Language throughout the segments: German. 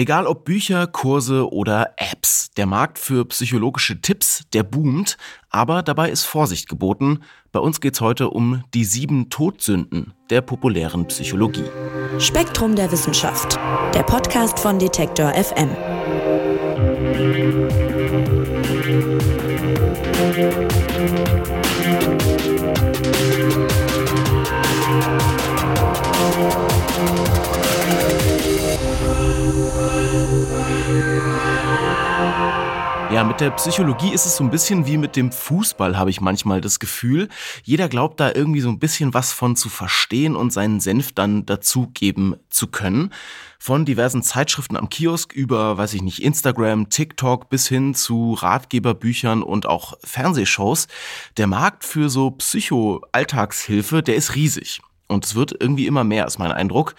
Egal ob Bücher, Kurse oder Apps, der Markt für psychologische Tipps, der boomt, aber dabei ist Vorsicht geboten. Bei uns geht's heute um die sieben Todsünden der populären Psychologie. Spektrum der Wissenschaft, der Podcast von Detektor FM. Ja, mit der Psychologie ist es so ein bisschen wie mit dem Fußball, habe ich manchmal das Gefühl. Jeder glaubt da irgendwie so ein bisschen was von zu verstehen und seinen Senf dann dazugeben zu können. Von diversen Zeitschriften am Kiosk über, weiß ich nicht, Instagram, TikTok bis hin zu Ratgeberbüchern und auch Fernsehshows. Der Markt für so Psycho-Alltagshilfe, der ist riesig. Und es wird irgendwie immer mehr, ist mein Eindruck.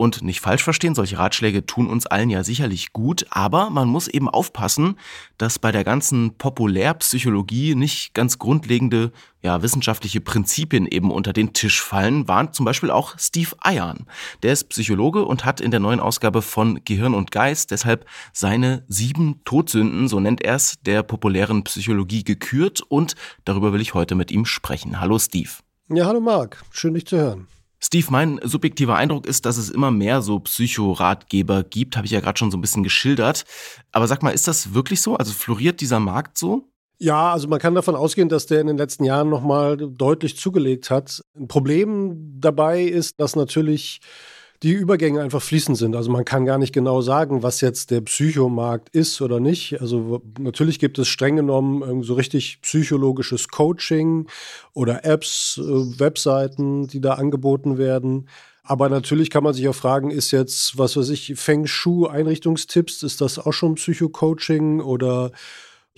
Und nicht falsch verstehen, solche Ratschläge tun uns allen ja sicherlich gut, aber man muss eben aufpassen, dass bei der ganzen Populärpsychologie nicht ganz grundlegende ja, wissenschaftliche Prinzipien eben unter den Tisch fallen, warnt zum Beispiel auch Steve Eiern. Der ist Psychologe und hat in der neuen Ausgabe von Gehirn und Geist deshalb seine sieben Todsünden, so nennt er es, der populären Psychologie gekürt und darüber will ich heute mit ihm sprechen. Hallo Steve. Ja, hallo Marc, schön dich zu hören. Steve, mein subjektiver Eindruck ist, dass es immer mehr so Psychoratgeber gibt, habe ich ja gerade schon so ein bisschen geschildert. Aber sag mal, ist das wirklich so? Also floriert dieser Markt so? Ja, also man kann davon ausgehen, dass der in den letzten Jahren nochmal deutlich zugelegt hat. Ein Problem dabei ist, dass natürlich die Übergänge einfach fließend sind. Also man kann gar nicht genau sagen, was jetzt der Psychomarkt ist oder nicht. Also natürlich gibt es streng genommen so richtig psychologisches Coaching oder Apps, äh, Webseiten, die da angeboten werden. Aber natürlich kann man sich auch fragen, ist jetzt, was weiß ich, Feng Shui Einrichtungstipps, ist das auch schon Psycho-Coaching oder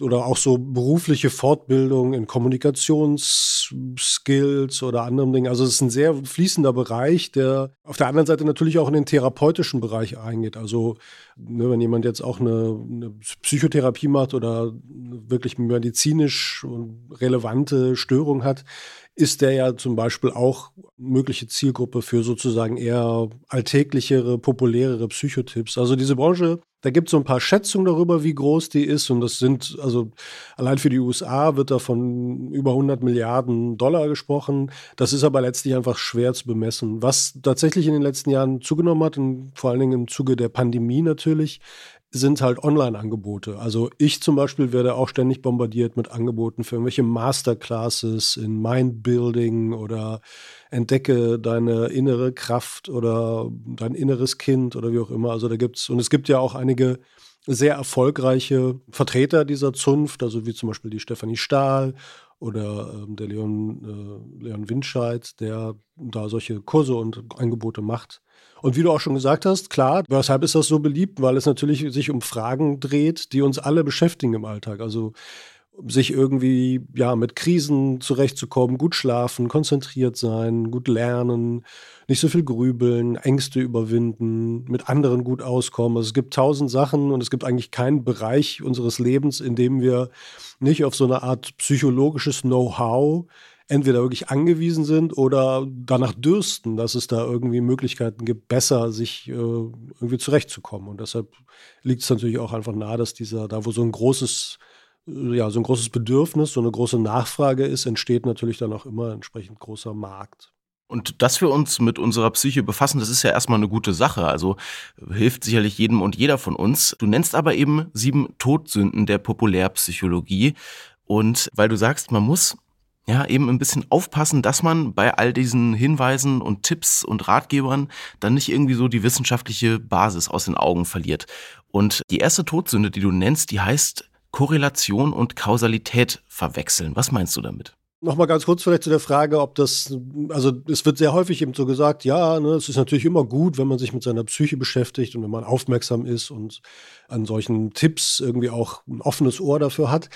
oder auch so berufliche Fortbildung in Kommunikationsskills oder anderen Dingen. Also es ist ein sehr fließender Bereich, der auf der anderen Seite natürlich auch in den therapeutischen Bereich eingeht. Also ne, wenn jemand jetzt auch eine, eine Psychotherapie macht oder wirklich medizinisch relevante Störung hat, ist der ja zum Beispiel auch mögliche Zielgruppe für sozusagen eher alltäglichere, populärere Psychotipps. Also diese Branche, da gibt es so ein paar Schätzungen darüber, wie groß die ist. Und das sind, also allein für die USA wird da von über 100 Milliarden Dollar gesprochen. Das ist aber letztlich einfach schwer zu bemessen. Was tatsächlich in den letzten Jahren zugenommen hat, und vor allen Dingen im Zuge der Pandemie natürlich, sind halt Online-Angebote. Also ich zum Beispiel werde auch ständig bombardiert mit Angeboten für irgendwelche Masterclasses in Mindbuilding oder entdecke deine innere Kraft oder dein inneres Kind oder wie auch immer. Also da gibt's, und es gibt ja auch einige sehr erfolgreiche Vertreter dieser Zunft, also wie zum Beispiel die Stefanie Stahl oder ähm, der Leon, äh, Leon Winscheid, der da solche Kurse und Angebote macht. Und wie du auch schon gesagt hast, klar, weshalb ist das so beliebt? Weil es natürlich sich um Fragen dreht, die uns alle beschäftigen im Alltag. Also sich irgendwie ja mit Krisen zurechtzukommen, gut schlafen, konzentriert sein, gut lernen, nicht so viel grübeln, Ängste überwinden, mit anderen gut auskommen. Also es gibt tausend Sachen und es gibt eigentlich keinen Bereich unseres Lebens, in dem wir nicht auf so eine Art psychologisches Know-how entweder wirklich angewiesen sind oder danach dürsten, dass es da irgendwie Möglichkeiten gibt, besser sich äh, irgendwie zurechtzukommen. Und deshalb liegt es natürlich auch einfach nahe, dass dieser, da wo so ein großes, äh, ja, so ein großes Bedürfnis, so eine große Nachfrage ist, entsteht natürlich dann auch immer entsprechend großer Markt. Und dass wir uns mit unserer Psyche befassen, das ist ja erstmal eine gute Sache. Also hilft sicherlich jedem und jeder von uns. Du nennst aber eben sieben Todsünden der Populärpsychologie. Und weil du sagst, man muss ja, eben ein bisschen aufpassen, dass man bei all diesen Hinweisen und Tipps und Ratgebern dann nicht irgendwie so die wissenschaftliche Basis aus den Augen verliert. Und die erste Todsünde, die du nennst, die heißt Korrelation und Kausalität verwechseln. Was meinst du damit? Nochmal ganz kurz vielleicht zu der Frage, ob das, also es wird sehr häufig eben so gesagt, ja, ne, es ist natürlich immer gut, wenn man sich mit seiner Psyche beschäftigt und wenn man aufmerksam ist und an solchen Tipps irgendwie auch ein offenes Ohr dafür hat.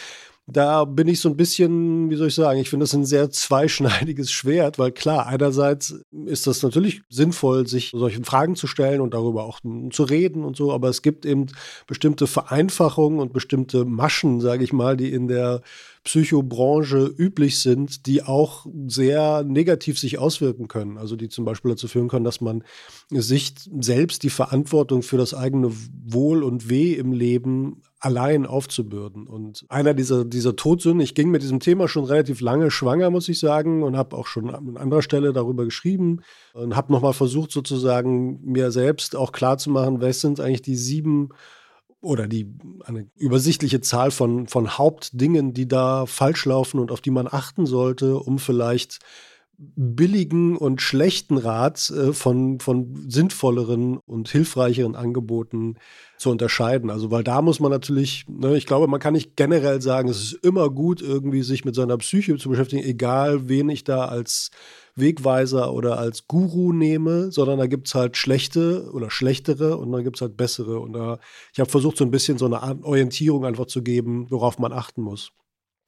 Da bin ich so ein bisschen, wie soll ich sagen, ich finde das ein sehr zweischneidiges Schwert, weil klar, einerseits ist das natürlich sinnvoll, sich solchen Fragen zu stellen und darüber auch zu reden und so, aber es gibt eben bestimmte Vereinfachungen und bestimmte Maschen, sage ich mal, die in der Psychobranche üblich sind, die auch sehr negativ sich auswirken können. Also die zum Beispiel dazu führen können, dass man sich selbst die Verantwortung für das eigene Wohl und Weh im Leben allein aufzubürden. Und einer dieser, dieser Todsünden, ich ging mit diesem Thema schon relativ lange schwanger, muss ich sagen, und habe auch schon an anderer Stelle darüber geschrieben und habe nochmal versucht, sozusagen mir selbst auch klarzumachen, was sind eigentlich die sieben oder die eine übersichtliche Zahl von, von Hauptdingen, die da falsch laufen und auf die man achten sollte, um vielleicht billigen und schlechten Rat äh, von, von sinnvolleren und hilfreicheren Angeboten zu unterscheiden. Also, weil da muss man natürlich, ne, ich glaube, man kann nicht generell sagen, es ist immer gut, irgendwie sich mit seiner Psyche zu beschäftigen, egal wen ich da als Wegweiser oder als Guru nehme, sondern da gibt es halt schlechte oder schlechtere und dann gibt es halt bessere. Und da, ich habe versucht, so ein bisschen so eine Orientierung einfach zu geben, worauf man achten muss.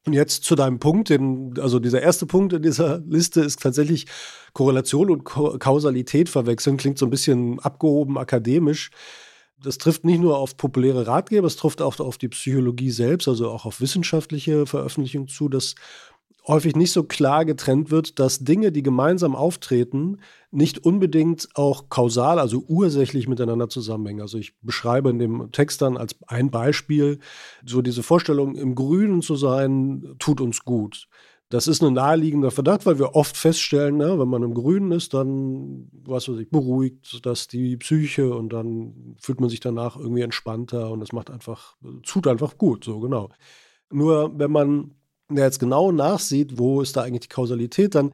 Und jetzt zu deinem Punkt, den, also dieser erste Punkt in dieser Liste ist tatsächlich Korrelation und Kausalität verwechseln, klingt so ein bisschen abgehoben akademisch. Das trifft nicht nur auf populäre Ratgeber, es trifft auch auf die Psychologie selbst, also auch auf wissenschaftliche Veröffentlichungen zu, dass häufig nicht so klar getrennt wird, dass Dinge, die gemeinsam auftreten, nicht unbedingt auch kausal, also ursächlich miteinander zusammenhängen. Also ich beschreibe in dem Text dann als ein Beispiel so diese Vorstellung, im Grünen zu sein, tut uns gut. Das ist ein naheliegender Verdacht, weil wir oft feststellen, ne, wenn man im Grünen ist, dann, was weiß ich, beruhigt das die Psyche und dann fühlt man sich danach irgendwie entspannter und es macht einfach, tut einfach gut, so genau. Nur wenn man jetzt genau nachsieht, wo ist da eigentlich die Kausalität, dann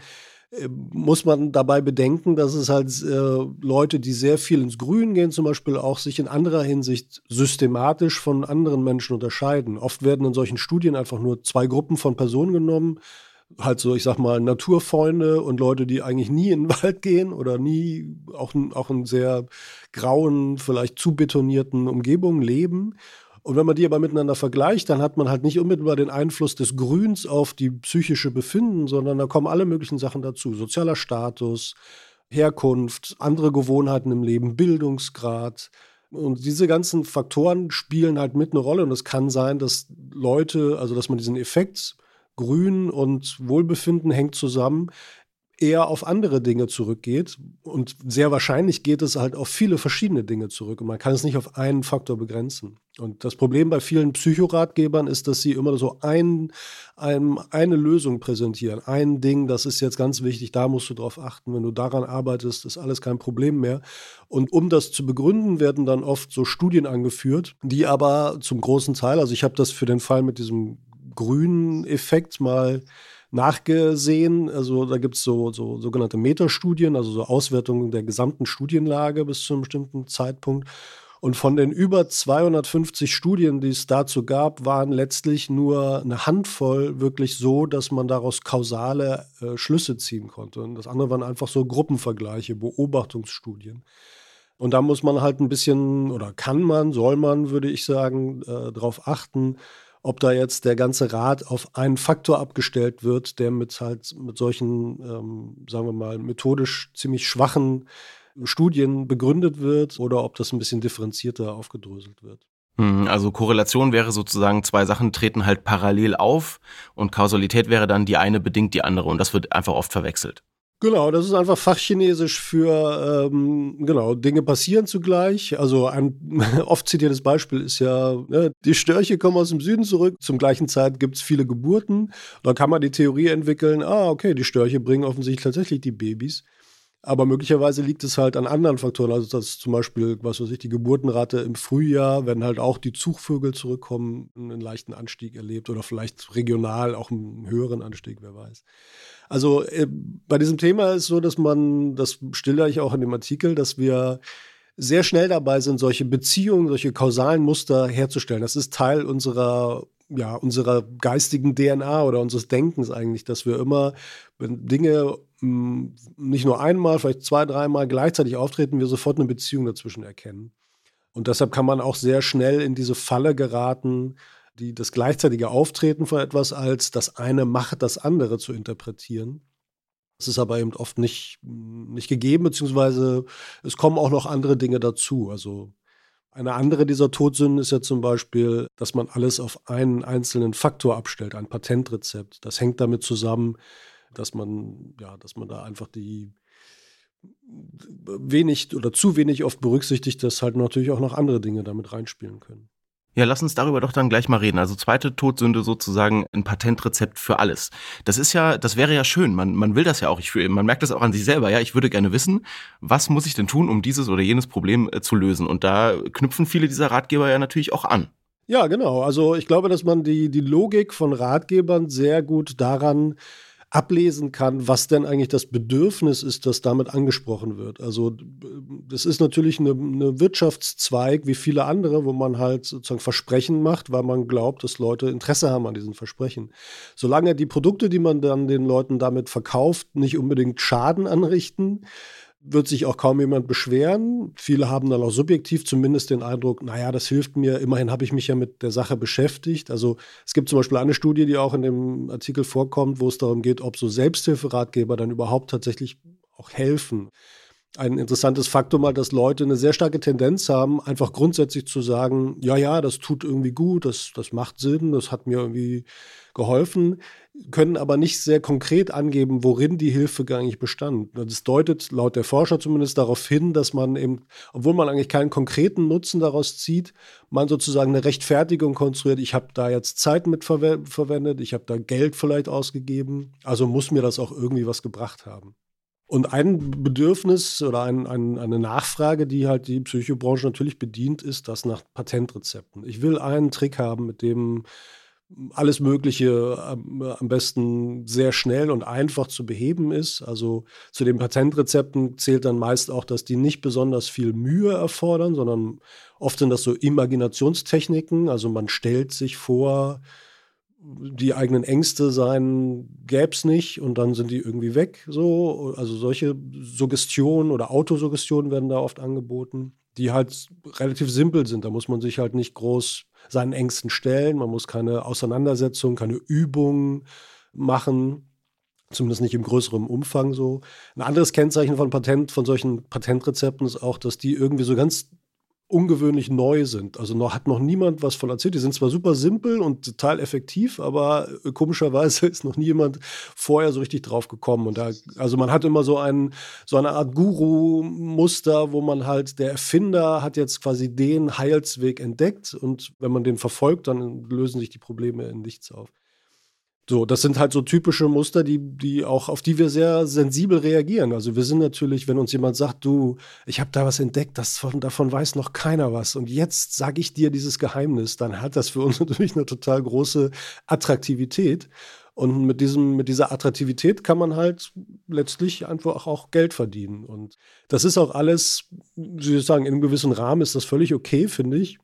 muss man dabei bedenken, dass es halt äh, Leute, die sehr viel ins Grün gehen, zum Beispiel auch sich in anderer Hinsicht systematisch von anderen Menschen unterscheiden. Oft werden in solchen Studien einfach nur zwei Gruppen von Personen genommen, halt so, ich sag mal, Naturfreunde und Leute, die eigentlich nie in den Wald gehen oder nie auch, auch in sehr grauen, vielleicht zu betonierten Umgebungen leben. Und wenn man die aber miteinander vergleicht, dann hat man halt nicht unmittelbar den Einfluss des Grüns auf die psychische Befinden, sondern da kommen alle möglichen Sachen dazu. Sozialer Status, Herkunft, andere Gewohnheiten im Leben, Bildungsgrad. Und diese ganzen Faktoren spielen halt mit eine Rolle. Und es kann sein, dass Leute, also dass man diesen Effekt Grün und Wohlbefinden hängt zusammen, eher auf andere Dinge zurückgeht. Und sehr wahrscheinlich geht es halt auf viele verschiedene Dinge zurück. Und man kann es nicht auf einen Faktor begrenzen. Und das Problem bei vielen Psychoratgebern ist, dass sie immer so ein, ein, eine Lösung präsentieren. Ein Ding, das ist jetzt ganz wichtig, da musst du drauf achten. Wenn du daran arbeitest, ist alles kein Problem mehr. Und um das zu begründen, werden dann oft so Studien angeführt, die aber zum großen Teil, also ich habe das für den Fall mit diesem grünen Effekt mal nachgesehen. Also da gibt es so, so sogenannte Metastudien, also so Auswertungen der gesamten Studienlage bis zu einem bestimmten Zeitpunkt. Und von den über 250 Studien, die es dazu gab, waren letztlich nur eine Handvoll wirklich so, dass man daraus kausale äh, Schlüsse ziehen konnte. Und das andere waren einfach so Gruppenvergleiche, Beobachtungsstudien. Und da muss man halt ein bisschen, oder kann man, soll man, würde ich sagen, äh, darauf achten, ob da jetzt der ganze Rat auf einen Faktor abgestellt wird, der mit halt mit solchen, ähm, sagen wir mal, methodisch ziemlich schwachen Studien begründet wird oder ob das ein bisschen differenzierter aufgedröselt wird. Hm, also Korrelation wäre sozusagen, zwei Sachen treten halt parallel auf und Kausalität wäre dann, die eine bedingt die andere und das wird einfach oft verwechselt. Genau, das ist einfach Fachchinesisch für, ähm, genau, Dinge passieren zugleich. Also ein oft zitiertes Beispiel ist ja, ne, die Störche kommen aus dem Süden zurück, zum gleichen Zeit gibt es viele Geburten. Da kann man die Theorie entwickeln, ah, okay, die Störche bringen offensichtlich tatsächlich die Babys. Aber möglicherweise liegt es halt an anderen Faktoren. Also, dass zum Beispiel, was weiß ich, die Geburtenrate im Frühjahr, wenn halt auch die Zugvögel zurückkommen, einen leichten Anstieg erlebt oder vielleicht regional auch einen höheren Anstieg, wer weiß. Also äh, bei diesem Thema ist so, dass man, das stille ich auch in dem Artikel, dass wir sehr schnell dabei sind, solche Beziehungen, solche kausalen Muster herzustellen. Das ist Teil unserer ja, unserer geistigen DNA oder unseres Denkens eigentlich, dass wir immer, wenn Dinge nicht nur einmal, vielleicht zwei, dreimal gleichzeitig auftreten, wir sofort eine Beziehung dazwischen erkennen. Und deshalb kann man auch sehr schnell in diese Falle geraten, die, das gleichzeitige Auftreten von etwas als das eine macht das andere zu interpretieren. Das ist aber eben oft nicht, nicht gegeben, beziehungsweise es kommen auch noch andere Dinge dazu. Also eine andere dieser Todsünden ist ja zum Beispiel, dass man alles auf einen einzelnen Faktor abstellt, ein Patentrezept. Das hängt damit zusammen, dass man, ja, dass man da einfach die wenig oder zu wenig oft berücksichtigt, dass halt natürlich auch noch andere Dinge damit reinspielen können. Ja, lass uns darüber doch dann gleich mal reden. Also zweite Todsünde sozusagen ein Patentrezept für alles. Das ist ja, das wäre ja schön. Man, man will das ja auch. Ich man merkt das auch an sich selber. Ja, ich würde gerne wissen, was muss ich denn tun, um dieses oder jenes Problem äh, zu lösen? Und da knüpfen viele dieser Ratgeber ja natürlich auch an. Ja, genau. Also ich glaube, dass man die, die Logik von Ratgebern sehr gut daran ablesen kann, was denn eigentlich das Bedürfnis ist, das damit angesprochen wird. Also das ist natürlich eine, eine, Wirtschaftszweig wie viele andere, wo man halt sozusagen Versprechen macht, weil man glaubt, dass Leute Interesse haben an diesen Versprechen. Solange die Produkte, die man dann den Leuten damit verkauft, nicht unbedingt Schaden anrichten, wird sich auch kaum jemand beschweren. Viele haben dann auch subjektiv zumindest den Eindruck, naja, das hilft mir, immerhin habe ich mich ja mit der Sache beschäftigt. Also es gibt zum Beispiel eine Studie, die auch in dem Artikel vorkommt, wo es darum geht, ob so Selbsthilferatgeber dann überhaupt tatsächlich auch helfen. Ein interessantes Faktum mal, dass Leute eine sehr starke Tendenz haben, einfach grundsätzlich zu sagen, ja, ja, das tut irgendwie gut, das, das macht Sinn, das hat mir irgendwie geholfen, können aber nicht sehr konkret angeben, worin die Hilfe eigentlich bestand. Das deutet laut der Forscher zumindest darauf hin, dass man eben, obwohl man eigentlich keinen konkreten Nutzen daraus zieht, man sozusagen eine Rechtfertigung konstruiert. Ich habe da jetzt Zeit mit verwe verwendet, ich habe da Geld vielleicht ausgegeben, also muss mir das auch irgendwie was gebracht haben. Und ein Bedürfnis oder ein, ein, eine Nachfrage, die halt die Psychobranche natürlich bedient, ist das nach Patentrezepten. Ich will einen Trick haben, mit dem alles Mögliche am besten sehr schnell und einfach zu beheben ist. Also zu den Patentrezepten zählt dann meist auch, dass die nicht besonders viel Mühe erfordern, sondern oft sind das so Imaginationstechniken. Also man stellt sich vor, die eigenen Ängste sein, gäbe es nicht und dann sind die irgendwie weg. So. Also solche Suggestionen oder Autosuggestionen werden da oft angeboten, die halt relativ simpel sind. Da muss man sich halt nicht groß seinen Ängsten stellen. Man muss keine Auseinandersetzung, keine Übungen machen. Zumindest nicht im größeren Umfang so. Ein anderes Kennzeichen von Patent, von solchen Patentrezepten ist auch, dass die irgendwie so ganz ungewöhnlich neu sind. Also noch hat noch niemand was von erzählt. Die sind zwar super simpel und total effektiv, aber äh, komischerweise ist noch niemand vorher so richtig drauf gekommen. Und da, also man hat immer so ein, so eine Art Guru-Muster, wo man halt, der Erfinder hat jetzt quasi den Heilsweg entdeckt und wenn man den verfolgt, dann lösen sich die Probleme in nichts auf. So, das sind halt so typische Muster, die, die auch, auf die wir sehr sensibel reagieren. Also wir sind natürlich, wenn uns jemand sagt, du, ich habe da was entdeckt, das von, davon weiß noch keiner was. Und jetzt sage ich dir dieses Geheimnis, dann hat das für uns natürlich eine total große Attraktivität. Und mit, diesem, mit dieser Attraktivität kann man halt letztlich einfach auch Geld verdienen. Und das ist auch alles, wie ich sagen, in einem gewissen Rahmen ist das völlig okay, finde ich.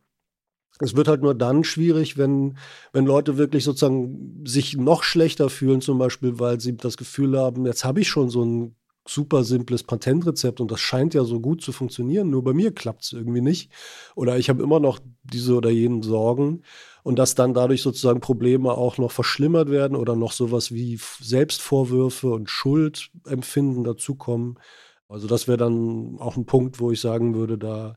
Es wird halt nur dann schwierig, wenn, wenn Leute wirklich sozusagen sich noch schlechter fühlen, zum Beispiel, weil sie das Gefühl haben, jetzt habe ich schon so ein super simples Patentrezept und das scheint ja so gut zu funktionieren, nur bei mir klappt es irgendwie nicht. Oder ich habe immer noch diese oder jenen Sorgen und dass dann dadurch sozusagen Probleme auch noch verschlimmert werden oder noch sowas wie Selbstvorwürfe und Schuldempfinden dazukommen. Also das wäre dann auch ein Punkt, wo ich sagen würde, da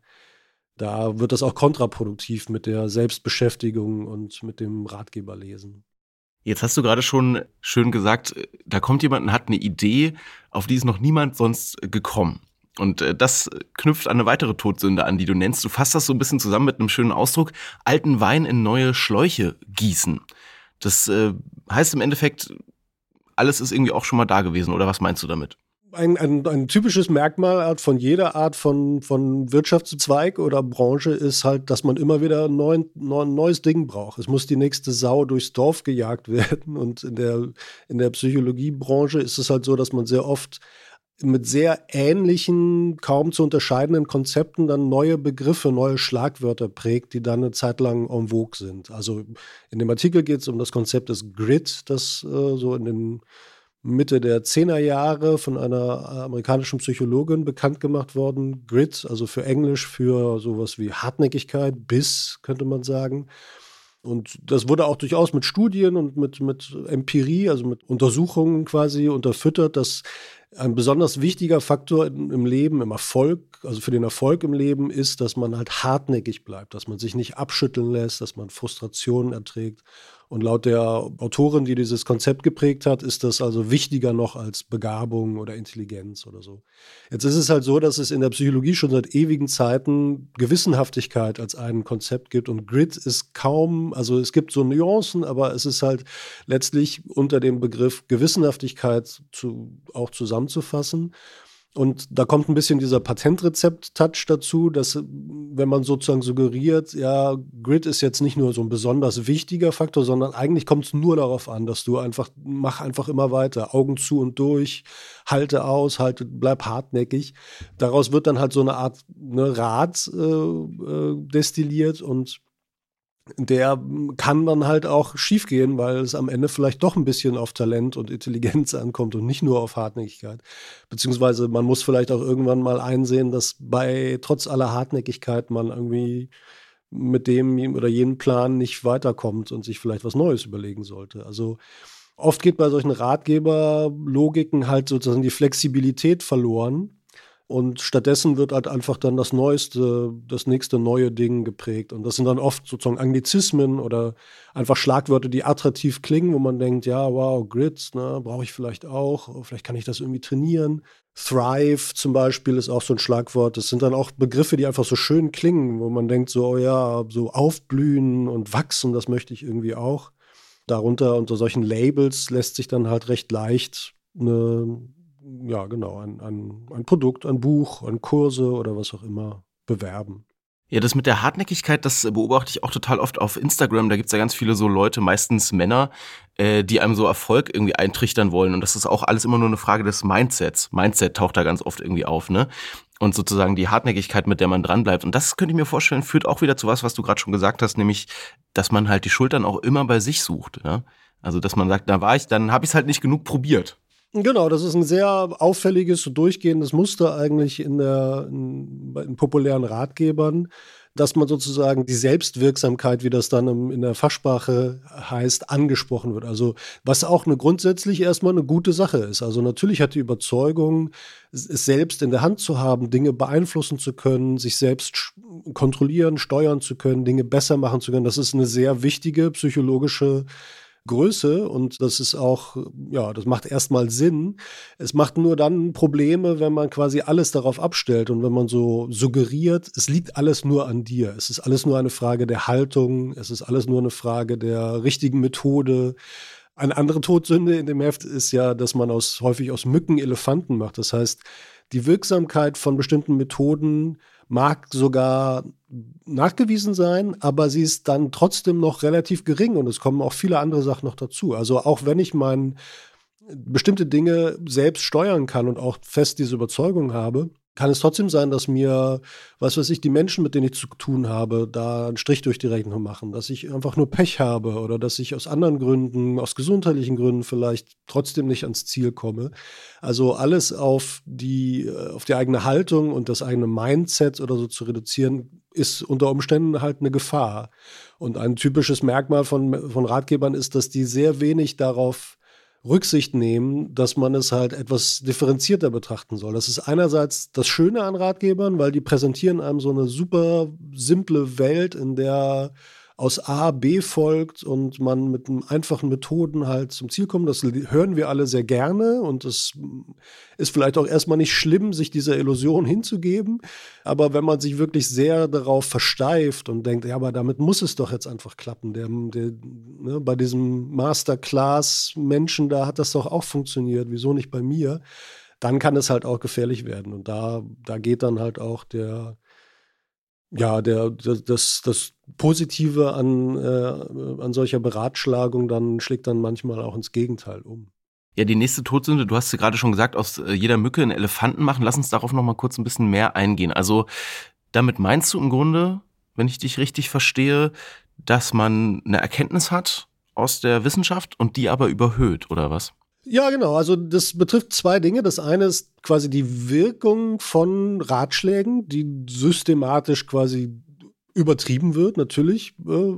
da wird das auch kontraproduktiv mit der Selbstbeschäftigung und mit dem Ratgeberlesen. Jetzt hast du gerade schon schön gesagt, da kommt jemand und hat eine Idee, auf die ist noch niemand sonst gekommen. Und äh, das knüpft an eine weitere Todsünde an, die du nennst. Du fasst das so ein bisschen zusammen mit einem schönen Ausdruck, alten Wein in neue Schläuche gießen. Das äh, heißt im Endeffekt, alles ist irgendwie auch schon mal da gewesen, oder was meinst du damit? Ein, ein, ein typisches Merkmal von jeder Art von, von Wirtschaftszweig oder Branche ist halt, dass man immer wieder ein, ein neues Ding braucht. Es muss die nächste Sau durchs Dorf gejagt werden. Und in der, in der Psychologiebranche ist es halt so, dass man sehr oft mit sehr ähnlichen, kaum zu unterscheidenden Konzepten dann neue Begriffe, neue Schlagwörter prägt, die dann eine Zeit lang en vogue sind. Also in dem Artikel geht es um das Konzept des Grid, das äh, so in den Mitte der 10er Jahre von einer amerikanischen Psychologin bekannt gemacht worden. Grit, also für Englisch für sowas wie Hartnäckigkeit, Biss, könnte man sagen. Und das wurde auch durchaus mit Studien und mit, mit Empirie, also mit Untersuchungen quasi unterfüttert, dass ein besonders wichtiger Faktor im Leben, im Erfolg, also für den Erfolg im Leben ist, dass man halt hartnäckig bleibt, dass man sich nicht abschütteln lässt, dass man Frustrationen erträgt. Und laut der Autorin, die dieses Konzept geprägt hat, ist das also wichtiger noch als Begabung oder Intelligenz oder so. Jetzt ist es halt so, dass es in der Psychologie schon seit ewigen Zeiten Gewissenhaftigkeit als ein Konzept gibt und Grit ist kaum, also es gibt so Nuancen, aber es ist halt letztlich unter dem Begriff Gewissenhaftigkeit zu, auch zusammenzufassen. Und da kommt ein bisschen dieser Patentrezept-Touch dazu, dass wenn man sozusagen suggeriert, ja, Grid ist jetzt nicht nur so ein besonders wichtiger Faktor, sondern eigentlich kommt es nur darauf an, dass du einfach, mach einfach immer weiter, Augen zu und durch, halte aus, halte, bleib hartnäckig. Daraus wird dann halt so eine Art ne, Rat äh, äh, destilliert und der kann dann halt auch schiefgehen, weil es am Ende vielleicht doch ein bisschen auf Talent und Intelligenz ankommt und nicht nur auf Hartnäckigkeit. Beziehungsweise man muss vielleicht auch irgendwann mal einsehen, dass bei trotz aller Hartnäckigkeit man irgendwie mit dem oder jenem Plan nicht weiterkommt und sich vielleicht was Neues überlegen sollte. Also oft geht bei solchen Ratgeberlogiken halt sozusagen die Flexibilität verloren und stattdessen wird halt einfach dann das neueste, das nächste neue Ding geprägt. Und das sind dann oft sozusagen Anglizismen oder einfach Schlagwörter, die attraktiv klingen, wo man denkt, ja, wow, Grids, ne, brauche ich vielleicht auch. Vielleicht kann ich das irgendwie trainieren. Thrive zum Beispiel ist auch so ein Schlagwort. Das sind dann auch Begriffe, die einfach so schön klingen, wo man denkt, so, oh ja, so aufblühen und wachsen, das möchte ich irgendwie auch. Darunter unter solchen Labels lässt sich dann halt recht leicht eine ja, genau, ein, ein, ein Produkt, ein Buch, ein Kurse oder was auch immer bewerben. Ja, das mit der Hartnäckigkeit, das beobachte ich auch total oft auf Instagram. Da gibt's ja ganz viele so Leute, meistens Männer, äh, die einem so Erfolg irgendwie eintrichtern wollen. Und das ist auch alles immer nur eine Frage des Mindsets. Mindset taucht da ganz oft irgendwie auf, ne? Und sozusagen die Hartnäckigkeit, mit der man dranbleibt. Und das könnte ich mir vorstellen, führt auch wieder zu was, was du gerade schon gesagt hast, nämlich, dass man halt die Schultern auch immer bei sich sucht. Ja? Also, dass man sagt, da war ich, dann habe ich es halt nicht genug probiert. Genau, das ist ein sehr auffälliges, durchgehendes Muster eigentlich in, der, in, in populären Ratgebern, dass man sozusagen die Selbstwirksamkeit, wie das dann im, in der Fachsprache heißt, angesprochen wird. Also was auch eine grundsätzlich erstmal eine gute Sache ist. Also natürlich hat die Überzeugung, es selbst in der Hand zu haben, Dinge beeinflussen zu können, sich selbst kontrollieren, steuern zu können, Dinge besser machen zu können. Das ist eine sehr wichtige psychologische Größe und das ist auch, ja, das macht erstmal Sinn. Es macht nur dann Probleme, wenn man quasi alles darauf abstellt und wenn man so suggeriert, es liegt alles nur an dir. Es ist alles nur eine Frage der Haltung, es ist alles nur eine Frage der richtigen Methode. Eine andere Todsünde in dem Heft ist ja, dass man aus, häufig aus Mücken Elefanten macht. Das heißt, die Wirksamkeit von bestimmten Methoden mag sogar nachgewiesen sein, aber sie ist dann trotzdem noch relativ gering und es kommen auch viele andere Sachen noch dazu. Also auch wenn ich mein bestimmte Dinge selbst steuern kann und auch fest diese Überzeugung habe, kann es trotzdem sein, dass mir, was weiß ich, die Menschen, mit denen ich zu tun habe, da einen Strich durch die Rechnung machen, dass ich einfach nur Pech habe oder dass ich aus anderen Gründen, aus gesundheitlichen Gründen vielleicht trotzdem nicht ans Ziel komme. Also alles auf die, äh, auf die eigene Haltung und das eigene Mindset oder so zu reduzieren, ist unter Umständen halt eine Gefahr. Und ein typisches Merkmal von, von Ratgebern ist, dass die sehr wenig darauf Rücksicht nehmen, dass man es halt etwas differenzierter betrachten soll. Das ist einerseits das Schöne an Ratgebern, weil die präsentieren einem so eine super simple Welt, in der aus A B folgt und man mit einfachen Methoden halt zum Ziel kommt. Das hören wir alle sehr gerne und es ist vielleicht auch erstmal nicht schlimm, sich dieser Illusion hinzugeben. Aber wenn man sich wirklich sehr darauf versteift und denkt, ja, aber damit muss es doch jetzt einfach klappen. Der, der, ne, bei diesem Masterclass-Menschen, da hat das doch auch funktioniert. Wieso nicht bei mir? Dann kann es halt auch gefährlich werden. Und da, da geht dann halt auch der, ja, der, das, das Positive an, äh, an solcher Beratschlagung dann schlägt dann manchmal auch ins Gegenteil um. Ja, die nächste Todsünde, du hast ja gerade schon gesagt, aus äh, jeder Mücke einen Elefanten machen. Lass uns darauf noch mal kurz ein bisschen mehr eingehen. Also damit meinst du im Grunde, wenn ich dich richtig verstehe, dass man eine Erkenntnis hat aus der Wissenschaft und die aber überhöht, oder was? Ja, genau. Also das betrifft zwei Dinge. Das eine ist quasi die Wirkung von Ratschlägen, die systematisch quasi übertrieben wird, natürlich. Äh,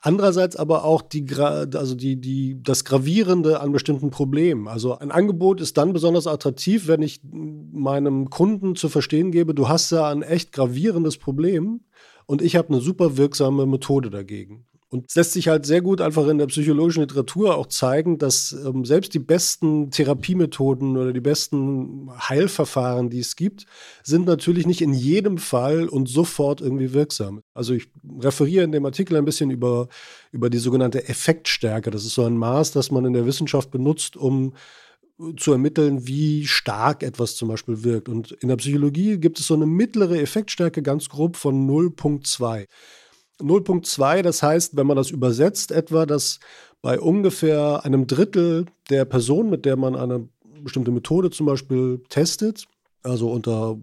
andererseits aber auch die, also die, die, das Gravierende an bestimmten Problemen. Also ein Angebot ist dann besonders attraktiv, wenn ich meinem Kunden zu verstehen gebe, du hast ja ein echt gravierendes Problem und ich habe eine super wirksame Methode dagegen. Und es lässt sich halt sehr gut einfach in der psychologischen Literatur auch zeigen, dass ähm, selbst die besten Therapiemethoden oder die besten Heilverfahren, die es gibt, sind natürlich nicht in jedem Fall und sofort irgendwie wirksam. Also ich referiere in dem Artikel ein bisschen über, über die sogenannte Effektstärke. Das ist so ein Maß, das man in der Wissenschaft benutzt, um zu ermitteln, wie stark etwas zum Beispiel wirkt. Und in der Psychologie gibt es so eine mittlere Effektstärke ganz grob von 0,2. 0.2, das heißt, wenn man das übersetzt, etwa, dass bei ungefähr einem Drittel der Personen, mit der man eine bestimmte Methode zum Beispiel testet, also unter,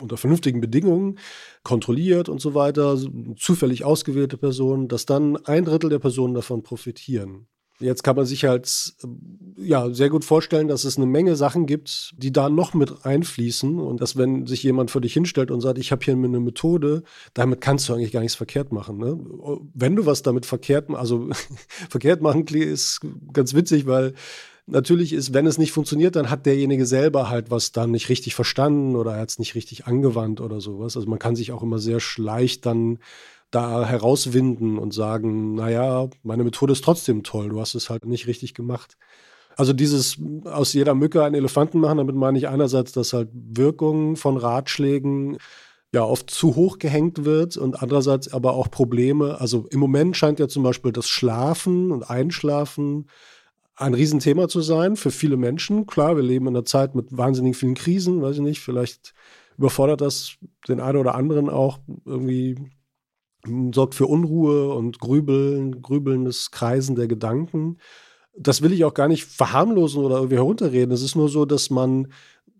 unter vernünftigen Bedingungen, kontrolliert und so weiter, zufällig ausgewählte Personen, dass dann ein Drittel der Personen davon profitieren. Jetzt kann man sich halt ja sehr gut vorstellen, dass es eine Menge Sachen gibt, die da noch mit einfließen und dass wenn sich jemand vor dich hinstellt und sagt, ich habe hier eine Methode, damit kannst du eigentlich gar nichts verkehrt machen. Ne? Wenn du was damit verkehrt, also verkehrt machen ist ganz witzig, weil natürlich ist, wenn es nicht funktioniert, dann hat derjenige selber halt was dann nicht richtig verstanden oder er hat es nicht richtig angewandt oder sowas. Also man kann sich auch immer sehr leicht dann da herauswinden und sagen, naja, meine Methode ist trotzdem toll, du hast es halt nicht richtig gemacht. Also dieses aus jeder Mücke einen Elefanten machen, damit meine ich einerseits, dass halt Wirkung von Ratschlägen ja oft zu hoch gehängt wird und andererseits aber auch Probleme. Also im Moment scheint ja zum Beispiel das Schlafen und Einschlafen ein Riesenthema zu sein für viele Menschen. Klar, wir leben in einer Zeit mit wahnsinnig vielen Krisen, weiß ich nicht, vielleicht überfordert das den einen oder anderen auch irgendwie sorgt für Unruhe und Grübeln, grübelndes Kreisen der Gedanken. Das will ich auch gar nicht verharmlosen oder irgendwie herunterreden. Es ist nur so, dass man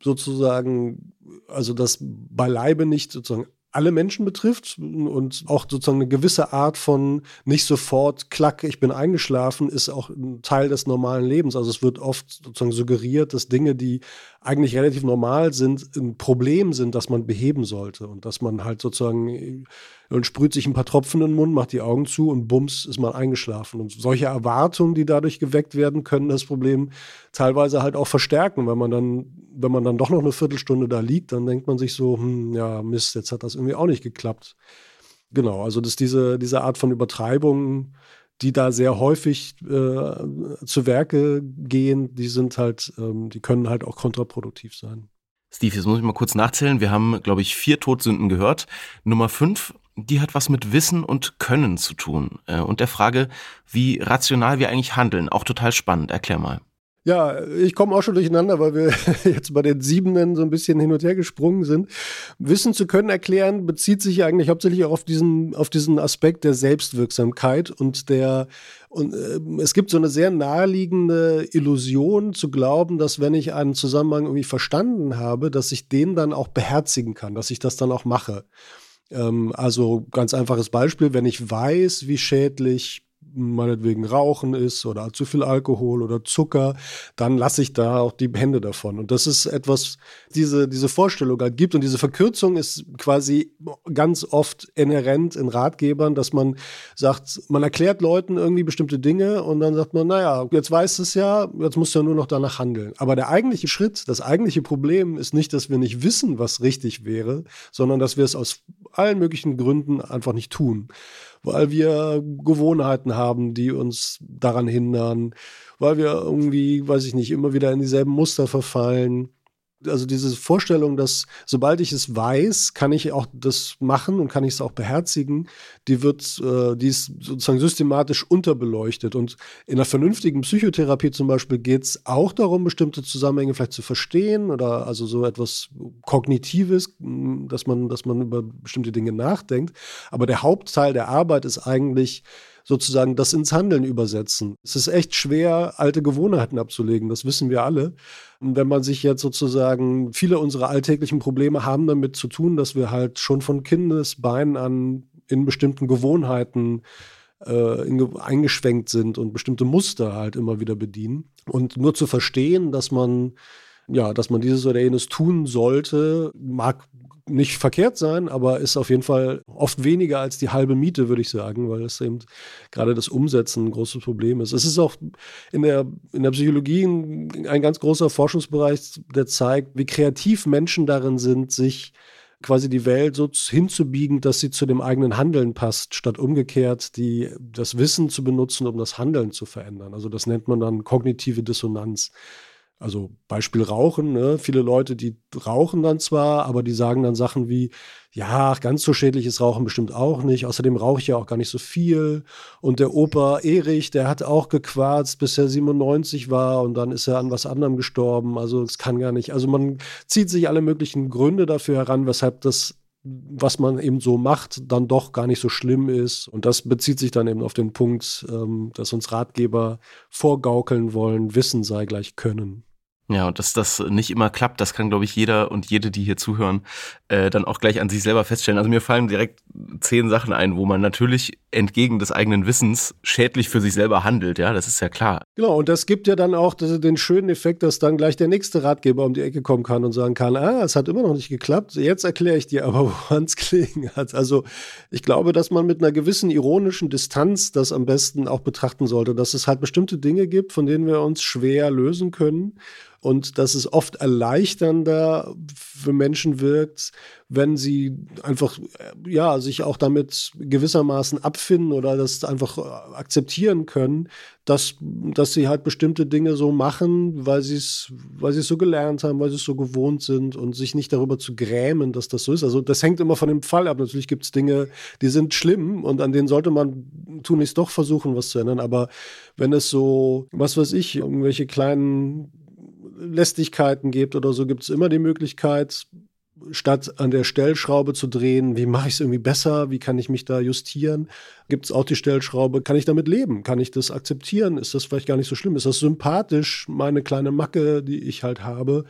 sozusagen, also das beileibe nicht sozusagen alle Menschen betrifft und auch sozusagen eine gewisse Art von nicht sofort, klack, ich bin eingeschlafen, ist auch ein Teil des normalen Lebens. Also es wird oft sozusagen suggeriert, dass Dinge, die eigentlich relativ normal sind, ein Problem sind, das man beheben sollte und dass man halt sozusagen und sprüht sich ein paar Tropfen in den Mund, macht die Augen zu und bums ist man eingeschlafen. Und solche Erwartungen, die dadurch geweckt werden, können das Problem teilweise halt auch verstärken. Wenn man dann, wenn man dann doch noch eine Viertelstunde da liegt, dann denkt man sich so, hm, ja, Mist, jetzt hat das irgendwie auch nicht geklappt. Genau, also dass diese, diese Art von Übertreibung, die da sehr häufig äh, zu Werke gehen, die sind halt, ähm, die können halt auch kontraproduktiv sein. Steve, jetzt muss ich mal kurz nachzählen. Wir haben, glaube ich, vier Todsünden gehört. Nummer fünf die hat was mit Wissen und Können zu tun äh, und der Frage, wie rational wir eigentlich handeln. Auch total spannend. Erklär mal. Ja, ich komme auch schon durcheinander, weil wir jetzt bei den Siebenen so ein bisschen hin und her gesprungen sind. Wissen zu können erklären bezieht sich ja eigentlich hauptsächlich auch auf diesen, auf diesen Aspekt der Selbstwirksamkeit und der, und äh, es gibt so eine sehr naheliegende Illusion zu glauben, dass wenn ich einen Zusammenhang irgendwie verstanden habe, dass ich den dann auch beherzigen kann, dass ich das dann auch mache. Ähm, also ganz einfaches Beispiel, wenn ich weiß, wie schädlich meinetwegen Rauchen ist oder zu viel Alkohol oder Zucker, dann lasse ich da auch die Hände davon. Und das ist etwas, diese, diese Vorstellung halt gibt. Und diese Verkürzung ist quasi ganz oft inhärent in Ratgebern, dass man sagt, man erklärt Leuten irgendwie bestimmte Dinge und dann sagt man, naja, jetzt weißt du es ja, jetzt musst du ja nur noch danach handeln. Aber der eigentliche Schritt, das eigentliche Problem ist nicht, dass wir nicht wissen, was richtig wäre, sondern dass wir es aus allen möglichen Gründen einfach nicht tun weil wir Gewohnheiten haben, die uns daran hindern, weil wir irgendwie, weiß ich nicht, immer wieder in dieselben Muster verfallen also diese Vorstellung, dass sobald ich es weiß, kann ich auch das machen und kann ich es auch beherzigen, die wird, äh, die ist sozusagen systematisch unterbeleuchtet. Und in einer vernünftigen Psychotherapie zum Beispiel geht es auch darum, bestimmte Zusammenhänge vielleicht zu verstehen oder also so etwas Kognitives, dass man, dass man über bestimmte Dinge nachdenkt. Aber der Hauptteil der Arbeit ist eigentlich sozusagen das ins Handeln übersetzen. Es ist echt schwer, alte Gewohnheiten abzulegen, das wissen wir alle. Und wenn man sich jetzt sozusagen, viele unserer alltäglichen Probleme haben damit zu tun, dass wir halt schon von Kindesbeinen an in bestimmten Gewohnheiten äh, in, eingeschwenkt sind und bestimmte Muster halt immer wieder bedienen. Und nur zu verstehen, dass man ja, dass man dieses oder jenes tun sollte, mag nicht verkehrt sein, aber ist auf jeden Fall oft weniger als die halbe Miete, würde ich sagen, weil es eben gerade das Umsetzen ein großes Problem ist. Es ist auch in der, in der Psychologie ein, ein ganz großer Forschungsbereich, der zeigt, wie kreativ Menschen darin sind, sich quasi die Welt so hinzubiegen, dass sie zu dem eigenen Handeln passt, statt umgekehrt die, das Wissen zu benutzen, um das Handeln zu verändern. Also das nennt man dann kognitive Dissonanz. Also Beispiel Rauchen, ne? viele Leute, die rauchen dann zwar, aber die sagen dann Sachen wie, ja, ganz so schädlich ist Rauchen bestimmt auch nicht. Außerdem rauche ich ja auch gar nicht so viel. Und der Opa Erich, der hat auch gequarzt, bis er 97 war und dann ist er an was anderem gestorben. Also es kann gar nicht. Also man zieht sich alle möglichen Gründe dafür heran, weshalb das was man eben so macht, dann doch gar nicht so schlimm ist. Und das bezieht sich dann eben auf den Punkt, ähm, dass uns Ratgeber vorgaukeln wollen, Wissen sei gleich Können. Ja, und dass das nicht immer klappt, das kann, glaube ich, jeder und jede, die hier zuhören, äh, dann auch gleich an sich selber feststellen. Also mir fallen direkt zehn Sachen ein, wo man natürlich entgegen des eigenen Wissens schädlich für sich selber handelt. Ja, das ist ja klar. Genau, und das gibt ja dann auch den schönen Effekt, dass dann gleich der nächste Ratgeber um die Ecke kommen kann und sagen kann, ah, es hat immer noch nicht geklappt. Jetzt erkläre ich dir aber, woran es gelegen hat. Also ich glaube, dass man mit einer gewissen ironischen Distanz das am besten auch betrachten sollte, dass es halt bestimmte Dinge gibt, von denen wir uns schwer lösen können und dass es oft erleichternder für Menschen wirkt, wenn sie einfach ja sich auch damit gewissermaßen abfinden oder das einfach akzeptieren können, dass, dass sie halt bestimmte Dinge so machen, weil sie es weil so gelernt haben, weil sie es so gewohnt sind und sich nicht darüber zu grämen, dass das so ist. Also das hängt immer von dem Fall ab. Natürlich gibt es Dinge, die sind schlimm und an denen sollte man tunlichst doch versuchen, was zu ändern. Aber wenn es so, was weiß ich, irgendwelche kleinen Lästigkeiten gibt oder so, gibt es immer die Möglichkeit, statt an der Stellschraube zu drehen, wie mache ich es irgendwie besser, wie kann ich mich da justieren, gibt es auch die Stellschraube, kann ich damit leben, kann ich das akzeptieren, ist das vielleicht gar nicht so schlimm, ist das sympathisch, meine kleine Macke, die ich halt habe.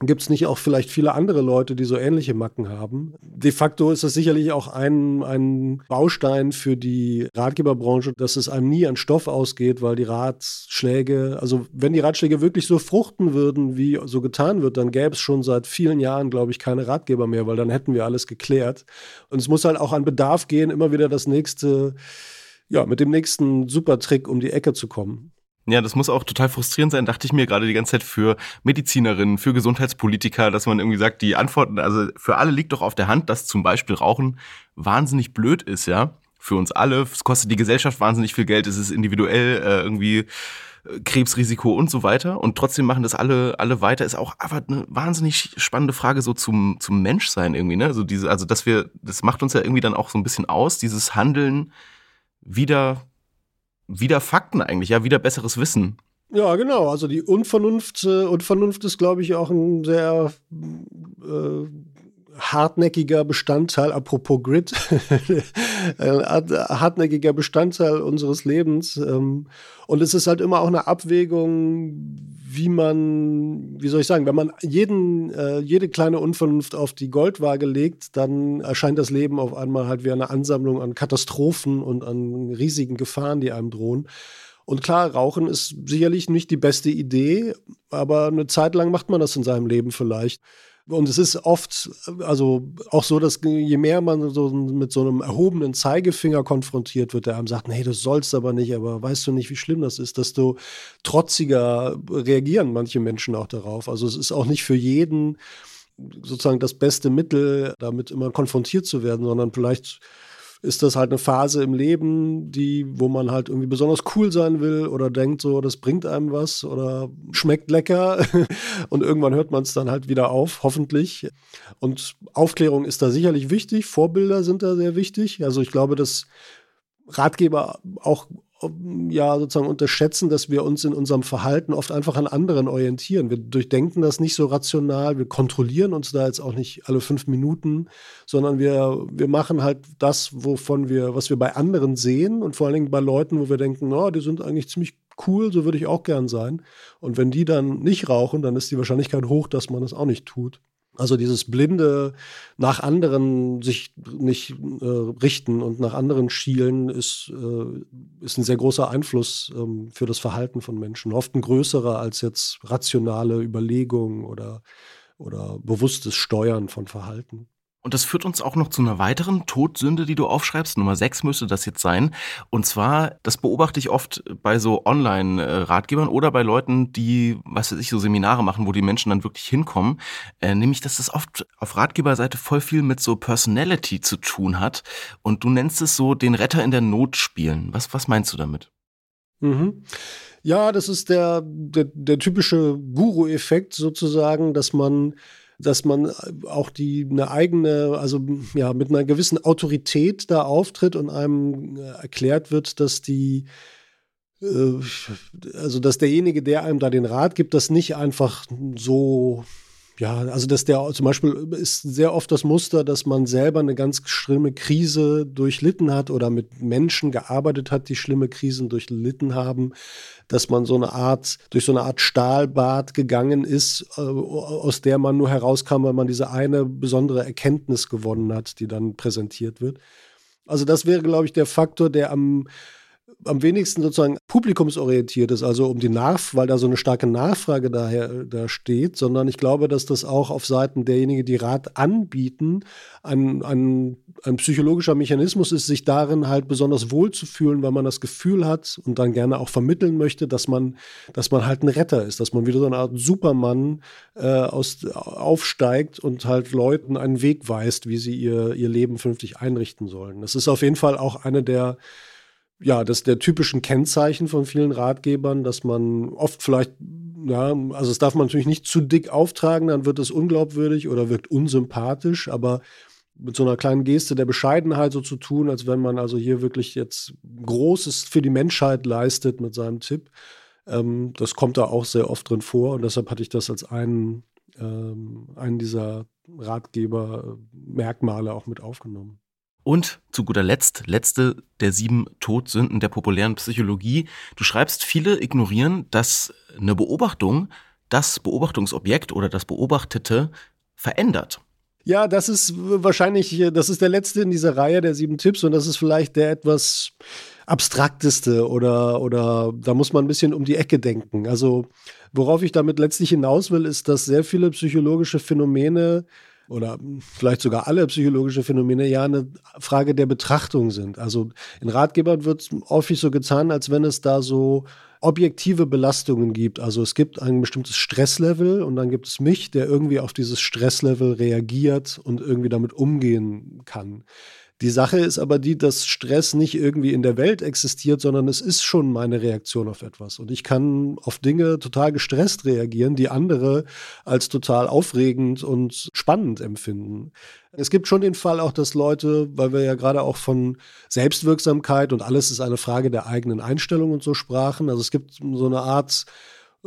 Gibt es nicht auch vielleicht viele andere Leute, die so ähnliche Macken haben? De facto ist das sicherlich auch ein, ein Baustein für die Ratgeberbranche, dass es einem nie an Stoff ausgeht, weil die Ratschläge, also wenn die Ratschläge wirklich so fruchten würden, wie so getan wird, dann gäbe es schon seit vielen Jahren, glaube ich, keine Ratgeber mehr, weil dann hätten wir alles geklärt. Und es muss halt auch an Bedarf gehen, immer wieder das nächste, ja, mit dem nächsten Supertrick um die Ecke zu kommen. Ja, das muss auch total frustrierend sein, dachte ich mir gerade die ganze Zeit für Medizinerinnen, für Gesundheitspolitiker, dass man irgendwie sagt, die Antworten, also für alle liegt doch auf der Hand, dass zum Beispiel Rauchen wahnsinnig blöd ist, ja. Für uns alle. Es kostet die Gesellschaft wahnsinnig viel Geld, es ist individuell äh, irgendwie äh, Krebsrisiko und so weiter. Und trotzdem machen das alle, alle weiter. Ist auch aber eine wahnsinnig spannende Frage so zum, zum Menschsein irgendwie, ne? Also diese, also dass wir, das macht uns ja irgendwie dann auch so ein bisschen aus, dieses Handeln wieder wieder Fakten eigentlich, ja, wieder besseres Wissen. Ja, genau. Also die Unvernunft, äh, Unvernunft ist, glaube ich, auch ein sehr äh, hartnäckiger Bestandteil, apropos Grid, ein hartnäckiger Bestandteil unseres Lebens. Ähm, und es ist halt immer auch eine Abwägung, wie man, wie soll ich sagen, wenn man jeden, äh, jede kleine Unvernunft auf die Goldwaage legt, dann erscheint das Leben auf einmal halt wie eine Ansammlung an Katastrophen und an riesigen Gefahren, die einem drohen. Und klar, Rauchen ist sicherlich nicht die beste Idee, aber eine Zeit lang macht man das in seinem Leben vielleicht. Und es ist oft, also auch so, dass je mehr man so mit so einem erhobenen Zeigefinger konfrontiert wird, der einem sagt, nee, du sollst aber nicht, aber weißt du nicht, wie schlimm das ist, desto trotziger reagieren manche Menschen auch darauf. Also es ist auch nicht für jeden sozusagen das beste Mittel, damit immer konfrontiert zu werden, sondern vielleicht ist das halt eine Phase im Leben, die, wo man halt irgendwie besonders cool sein will oder denkt so, das bringt einem was oder schmeckt lecker und irgendwann hört man es dann halt wieder auf, hoffentlich. Und Aufklärung ist da sicherlich wichtig, Vorbilder sind da sehr wichtig. Also ich glaube, dass Ratgeber auch ja sozusagen unterschätzen, dass wir uns in unserem Verhalten oft einfach an anderen orientieren. Wir durchdenken das nicht so rational, wir kontrollieren uns da jetzt auch nicht alle fünf Minuten, sondern wir, wir machen halt das, wovon wir, was wir bei anderen sehen und vor allen Dingen bei Leuten, wo wir denken, oh, die sind eigentlich ziemlich cool, so würde ich auch gern sein. Und wenn die dann nicht rauchen, dann ist die Wahrscheinlichkeit hoch, dass man das auch nicht tut. Also dieses blinde nach anderen sich nicht äh, richten und nach anderen schielen ist, äh, ist ein sehr großer Einfluss ähm, für das Verhalten von Menschen. Oft ein größerer als jetzt rationale Überlegungen oder oder bewusstes Steuern von Verhalten. Und das führt uns auch noch zu einer weiteren Todsünde, die du aufschreibst. Nummer sechs müsste das jetzt sein. Und zwar, das beobachte ich oft bei so Online-Ratgebern oder bei Leuten, die, was weiß ich, so Seminare machen, wo die Menschen dann wirklich hinkommen. Äh, nämlich, dass das oft auf Ratgeberseite voll viel mit so Personality zu tun hat. Und du nennst es so den Retter in der Not spielen. Was, was meinst du damit? Mhm. Ja, das ist der, der, der typische Guru-Effekt sozusagen, dass man dass man auch die eine eigene, also ja, mit einer gewissen Autorität da auftritt und einem äh, erklärt wird, dass die äh, also dass derjenige, der einem da den Rat gibt, das nicht einfach so ja, also dass der zum Beispiel ist sehr oft das Muster, dass man selber eine ganz schlimme Krise durchlitten hat oder mit Menschen gearbeitet hat, die schlimme Krisen durchlitten haben, dass man so eine Art, durch so eine Art Stahlbad gegangen ist, äh, aus der man nur herauskam, weil man diese eine besondere Erkenntnis gewonnen hat, die dann präsentiert wird. Also das wäre, glaube ich, der Faktor, der am am wenigsten sozusagen publikumsorientiert ist, also um die Nach, weil da so eine starke Nachfrage daher da steht, sondern ich glaube, dass das auch auf Seiten derjenigen, die Rat anbieten, ein, ein, ein psychologischer Mechanismus ist, sich darin halt besonders wohl zu fühlen, weil man das Gefühl hat und dann gerne auch vermitteln möchte, dass man, dass man halt ein Retter ist, dass man wieder so eine Art Supermann äh, aus, aufsteigt und halt Leuten einen Weg weist, wie sie ihr, ihr Leben vernünftig einrichten sollen. Das ist auf jeden Fall auch eine der ja, das der typischen Kennzeichen von vielen Ratgebern, dass man oft vielleicht, ja, also es darf man natürlich nicht zu dick auftragen, dann wird es unglaubwürdig oder wirkt unsympathisch, aber mit so einer kleinen Geste der Bescheidenheit so zu tun, als wenn man also hier wirklich jetzt Großes für die Menschheit leistet mit seinem Tipp. Ähm, das kommt da auch sehr oft drin vor und deshalb hatte ich das als einen, ähm, einen dieser Ratgeber-Merkmale auch mit aufgenommen. Und zu guter Letzt, letzte der sieben Todsünden der populären Psychologie. Du schreibst, viele ignorieren, dass eine Beobachtung das Beobachtungsobjekt oder das Beobachtete verändert. Ja, das ist wahrscheinlich, das ist der letzte in dieser Reihe der sieben Tipps und das ist vielleicht der etwas abstrakteste oder, oder da muss man ein bisschen um die Ecke denken. Also, worauf ich damit letztlich hinaus will, ist, dass sehr viele psychologische Phänomene oder vielleicht sogar alle psychologische Phänomene ja eine Frage der Betrachtung sind. Also in Ratgebern wird häufig so getan, als wenn es da so objektive Belastungen gibt. Also es gibt ein bestimmtes Stresslevel und dann gibt es mich, der irgendwie auf dieses Stresslevel reagiert und irgendwie damit umgehen kann. Die Sache ist aber die, dass Stress nicht irgendwie in der Welt existiert, sondern es ist schon meine Reaktion auf etwas. Und ich kann auf Dinge total gestresst reagieren, die andere als total aufregend und spannend empfinden. Es gibt schon den Fall auch, dass Leute, weil wir ja gerade auch von Selbstwirksamkeit und alles ist eine Frage der eigenen Einstellung und so sprachen. Also es gibt so eine Art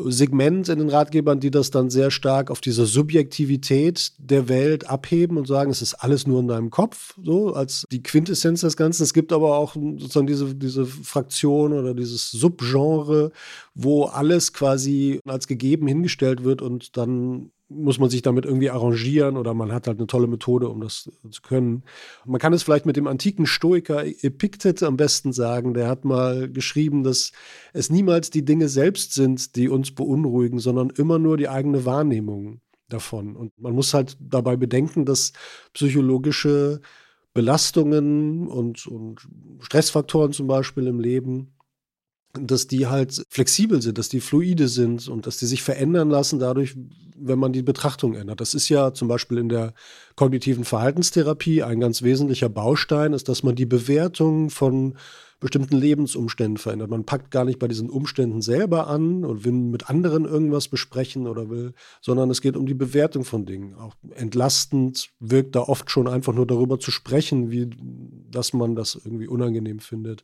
Segment in den Ratgebern, die das dann sehr stark auf diese Subjektivität der Welt abheben und sagen, es ist alles nur in deinem Kopf, so als die Quintessenz des Ganzen. Es gibt aber auch sozusagen diese, diese Fraktion oder dieses Subgenre, wo alles quasi als gegeben hingestellt wird und dann muss man sich damit irgendwie arrangieren oder man hat halt eine tolle Methode, um das zu können. Man kann es vielleicht mit dem antiken Stoiker Epiktet am besten sagen. Der hat mal geschrieben, dass es niemals die Dinge selbst sind, die uns beunruhigen, sondern immer nur die eigene Wahrnehmung davon. Und man muss halt dabei bedenken, dass psychologische Belastungen und, und Stressfaktoren zum Beispiel im Leben dass die halt flexibel sind, dass die fluide sind und dass die sich verändern lassen dadurch, wenn man die Betrachtung ändert. Das ist ja zum Beispiel in der kognitiven Verhaltenstherapie ein ganz wesentlicher Baustein, ist, dass man die Bewertung von bestimmten Lebensumständen verändert. Man packt gar nicht bei diesen Umständen selber an und will mit anderen irgendwas besprechen oder will, sondern es geht um die Bewertung von Dingen. Auch entlastend wirkt da oft schon einfach nur darüber zu sprechen, wie, dass man das irgendwie unangenehm findet.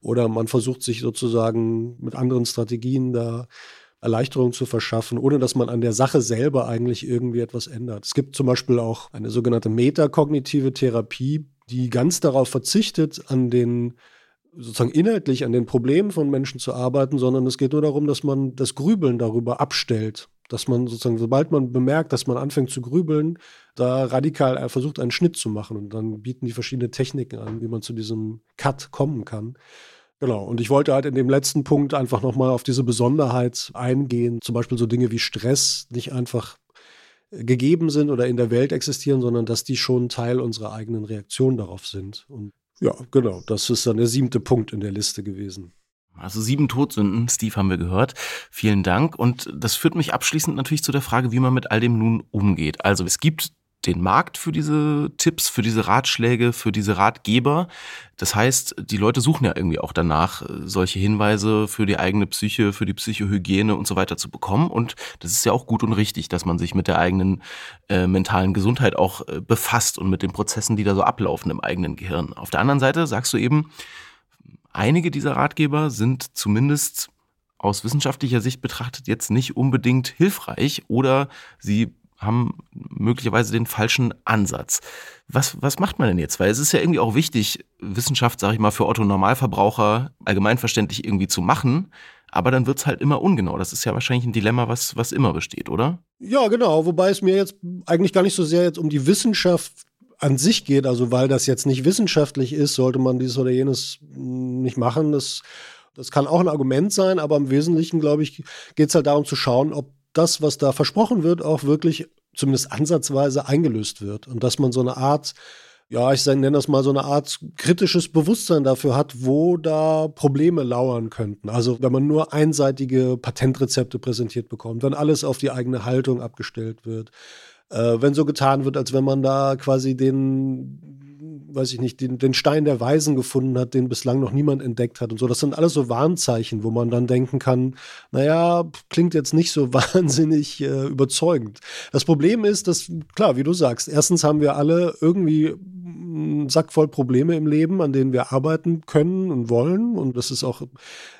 Oder man versucht sich sozusagen mit anderen Strategien da Erleichterung zu verschaffen, ohne dass man an der Sache selber eigentlich irgendwie etwas ändert. Es gibt zum Beispiel auch eine sogenannte metakognitive Therapie, die ganz darauf verzichtet, an den sozusagen inhaltlich an den Problemen von Menschen zu arbeiten, sondern es geht nur darum, dass man das Grübeln darüber abstellt. Dass man sozusagen, sobald man bemerkt, dass man anfängt zu grübeln, da radikal versucht, einen Schnitt zu machen. Und dann bieten die verschiedene Techniken an, wie man zu diesem Cut kommen kann. Genau, und ich wollte halt in dem letzten Punkt einfach nochmal auf diese Besonderheit eingehen. Zum Beispiel so Dinge wie Stress nicht einfach gegeben sind oder in der Welt existieren, sondern dass die schon Teil unserer eigenen Reaktion darauf sind. Und ja, genau, das ist dann der siebte Punkt in der Liste gewesen. Also sieben Todsünden, Steve, haben wir gehört. Vielen Dank. Und das führt mich abschließend natürlich zu der Frage, wie man mit all dem nun umgeht. Also es gibt den Markt für diese Tipps, für diese Ratschläge, für diese Ratgeber. Das heißt, die Leute suchen ja irgendwie auch danach, solche Hinweise für die eigene Psyche, für die Psychohygiene und so weiter zu bekommen. Und das ist ja auch gut und richtig, dass man sich mit der eigenen äh, mentalen Gesundheit auch äh, befasst und mit den Prozessen, die da so ablaufen im eigenen Gehirn. Auf der anderen Seite sagst du eben, einige dieser Ratgeber sind zumindest aus wissenschaftlicher Sicht betrachtet jetzt nicht unbedingt hilfreich oder sie haben möglicherweise den falschen Ansatz. Was, was macht man denn jetzt? Weil es ist ja irgendwie auch wichtig, Wissenschaft, sage ich mal, für Otto Normalverbraucher allgemeinverständlich irgendwie zu machen. Aber dann wird's halt immer ungenau. Das ist ja wahrscheinlich ein Dilemma, was, was immer besteht, oder? Ja, genau. Wobei es mir jetzt eigentlich gar nicht so sehr jetzt um die Wissenschaft an sich geht. Also weil das jetzt nicht wissenschaftlich ist, sollte man dieses oder jenes nicht machen. Das, das kann auch ein Argument sein. Aber im Wesentlichen, glaube ich, geht's halt darum zu schauen, ob das, was da versprochen wird, auch wirklich zumindest ansatzweise eingelöst wird. Und dass man so eine Art, ja, ich nenne das mal so eine Art kritisches Bewusstsein dafür hat, wo da Probleme lauern könnten. Also wenn man nur einseitige Patentrezepte präsentiert bekommt, wenn alles auf die eigene Haltung abgestellt wird, äh, wenn so getan wird, als wenn man da quasi den weiß ich nicht, den, den Stein der Weisen gefunden hat, den bislang noch niemand entdeckt hat und so. Das sind alles so Warnzeichen, wo man dann denken kann, naja, klingt jetzt nicht so wahnsinnig äh, überzeugend. Das Problem ist, dass, klar, wie du sagst, erstens haben wir alle irgendwie einen Sack voll Probleme im Leben, an denen wir arbeiten können und wollen. Und das ist auch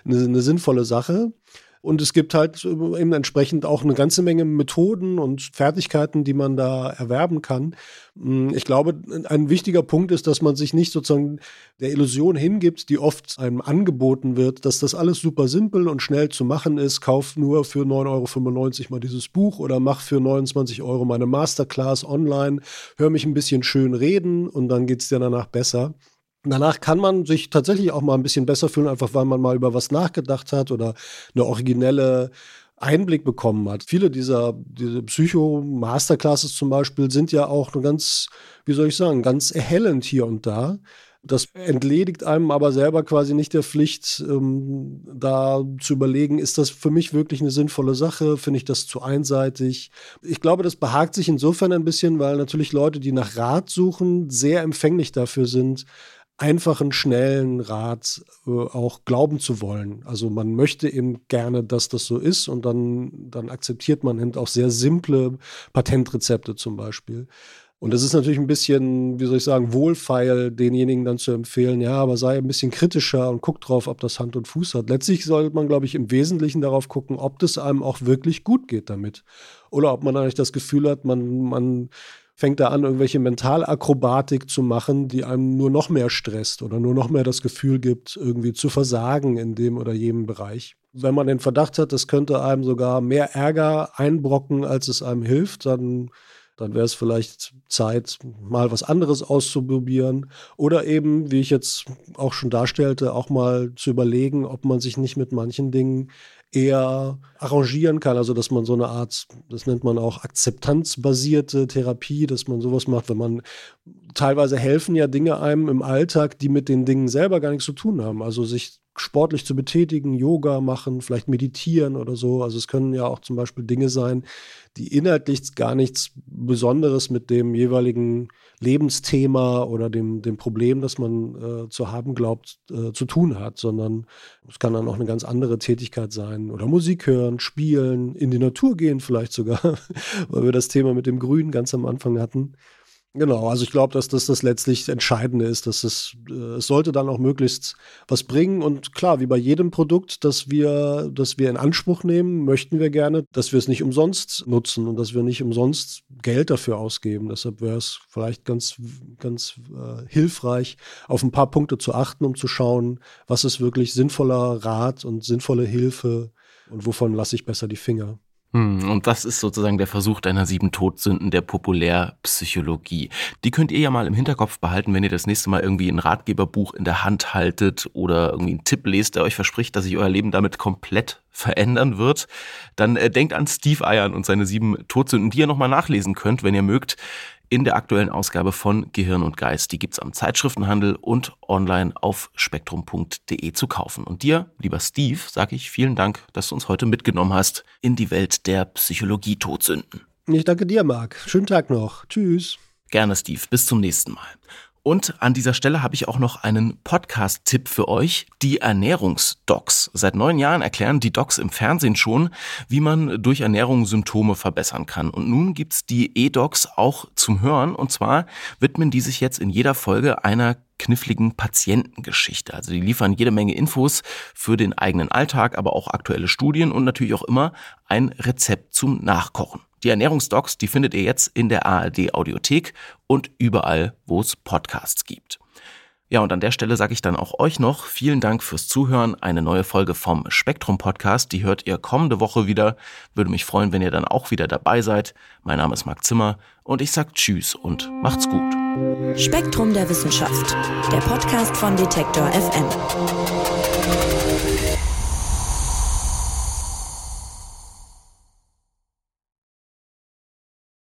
eine, eine sinnvolle Sache. Und es gibt halt eben entsprechend auch eine ganze Menge Methoden und Fertigkeiten, die man da erwerben kann. Hm, ich glaube, ein wichtiger Punkt ist, dass man sich nicht sozusagen der Illusion hingibt, die oft einem angeboten wird, dass das alles super simpel und schnell zu machen ist. Kauf nur für 9,95 Euro mal dieses Buch oder mach für 29 Euro meine Masterclass online, hör mich ein bisschen schön reden und dann geht es dir danach besser. Danach kann man sich tatsächlich auch mal ein bisschen besser fühlen, einfach weil man mal über was nachgedacht hat oder eine originelle Einblick bekommen hat. Viele dieser diese Psycho-Masterclasses zum Beispiel sind ja auch eine ganz, wie soll ich sagen, ganz erhellend hier und da. Das entledigt einem aber selber quasi nicht der Pflicht, ähm, da zu überlegen, ist das für mich wirklich eine sinnvolle Sache? Finde ich das zu einseitig? Ich glaube, das behagt sich insofern ein bisschen, weil natürlich Leute, die nach Rat suchen, sehr empfänglich dafür sind, einfachen, schnellen Rat äh, auch glauben zu wollen. Also man möchte eben gerne, dass das so ist und dann, dann akzeptiert man eben auch sehr simple Patentrezepte zum Beispiel. Und das ist natürlich ein bisschen, wie soll ich sagen, wohlfeil, denjenigen dann zu empfehlen, ja, aber sei ein bisschen kritischer und guck drauf, ob das Hand und Fuß hat. Letztlich sollte man, glaube ich, im Wesentlichen darauf gucken, ob das einem auch wirklich gut geht damit. Oder ob man eigentlich das Gefühl hat, man, man fängt er an, irgendwelche Mentalakrobatik zu machen, die einem nur noch mehr stresst oder nur noch mehr das Gefühl gibt, irgendwie zu versagen in dem oder jenem Bereich. Wenn man den Verdacht hat, das könnte einem sogar mehr Ärger einbrocken, als es einem hilft, dann dann wäre es vielleicht Zeit, mal was anderes auszuprobieren. Oder eben, wie ich jetzt auch schon darstellte, auch mal zu überlegen, ob man sich nicht mit manchen Dingen eher arrangieren kann. Also, dass man so eine Art, das nennt man auch akzeptanzbasierte Therapie, dass man sowas macht, wenn man teilweise helfen ja Dinge einem im Alltag, die mit den Dingen selber gar nichts zu tun haben. Also sich sportlich zu betätigen, Yoga machen, vielleicht meditieren oder so. Also es können ja auch zum Beispiel Dinge sein, die inhaltlich gar nichts Besonderes mit dem jeweiligen Lebensthema oder dem, dem Problem, das man äh, zu haben glaubt, äh, zu tun hat, sondern es kann dann auch eine ganz andere Tätigkeit sein oder Musik hören, spielen, in die Natur gehen vielleicht sogar, weil wir das Thema mit dem Grün ganz am Anfang hatten. Genau, also ich glaube, dass das das letztlich Entscheidende ist, dass es, äh, es sollte dann auch möglichst was bringen und klar, wie bei jedem Produkt, das wir, das wir in Anspruch nehmen, möchten wir gerne, dass wir es nicht umsonst nutzen und dass wir nicht umsonst Geld dafür ausgeben. Deshalb wäre es vielleicht ganz, ganz äh, hilfreich, auf ein paar Punkte zu achten, um zu schauen, was ist wirklich sinnvoller Rat und sinnvolle Hilfe und wovon lasse ich besser die Finger. Hm, und das ist sozusagen der Versuch deiner sieben Todsünden der Populärpsychologie. Die könnt ihr ja mal im Hinterkopf behalten, wenn ihr das nächste Mal irgendwie ein Ratgeberbuch in der Hand haltet oder irgendwie einen Tipp lest, der euch verspricht, dass sich euer Leben damit komplett verändern wird. Dann äh, denkt an Steve Eiern und seine sieben Todsünden, die ihr nochmal nachlesen könnt, wenn ihr mögt in der aktuellen Ausgabe von Gehirn und Geist. Die gibt's am Zeitschriftenhandel und online auf spektrum.de zu kaufen. Und dir, lieber Steve, sage ich vielen Dank, dass du uns heute mitgenommen hast in die Welt der Psychologie-Todsünden. Ich danke dir, Marc. Schönen Tag noch. Tschüss. Gerne, Steve. Bis zum nächsten Mal. Und an dieser Stelle habe ich auch noch einen Podcast-Tipp für euch, die Ernährungsdocs. Seit neun Jahren erklären die Docs im Fernsehen schon, wie man durch Ernährung Symptome verbessern kann. Und nun gibt's die E-Docs auch zum Hören. Und zwar widmen die sich jetzt in jeder Folge einer kniffligen Patientengeschichte. Also die liefern jede Menge Infos für den eigenen Alltag, aber auch aktuelle Studien und natürlich auch immer ein Rezept zum Nachkochen. Die Ernährungsdocs, die findet ihr jetzt in der ARD Audiothek und überall, wo es Podcasts gibt. Ja, und an der Stelle sage ich dann auch euch noch vielen Dank fürs Zuhören. Eine neue Folge vom Spektrum Podcast, die hört ihr kommende Woche wieder. Würde mich freuen, wenn ihr dann auch wieder dabei seid. Mein Name ist Marc Zimmer und ich sage Tschüss und macht's gut. Spektrum der Wissenschaft, der Podcast von Detektor FM.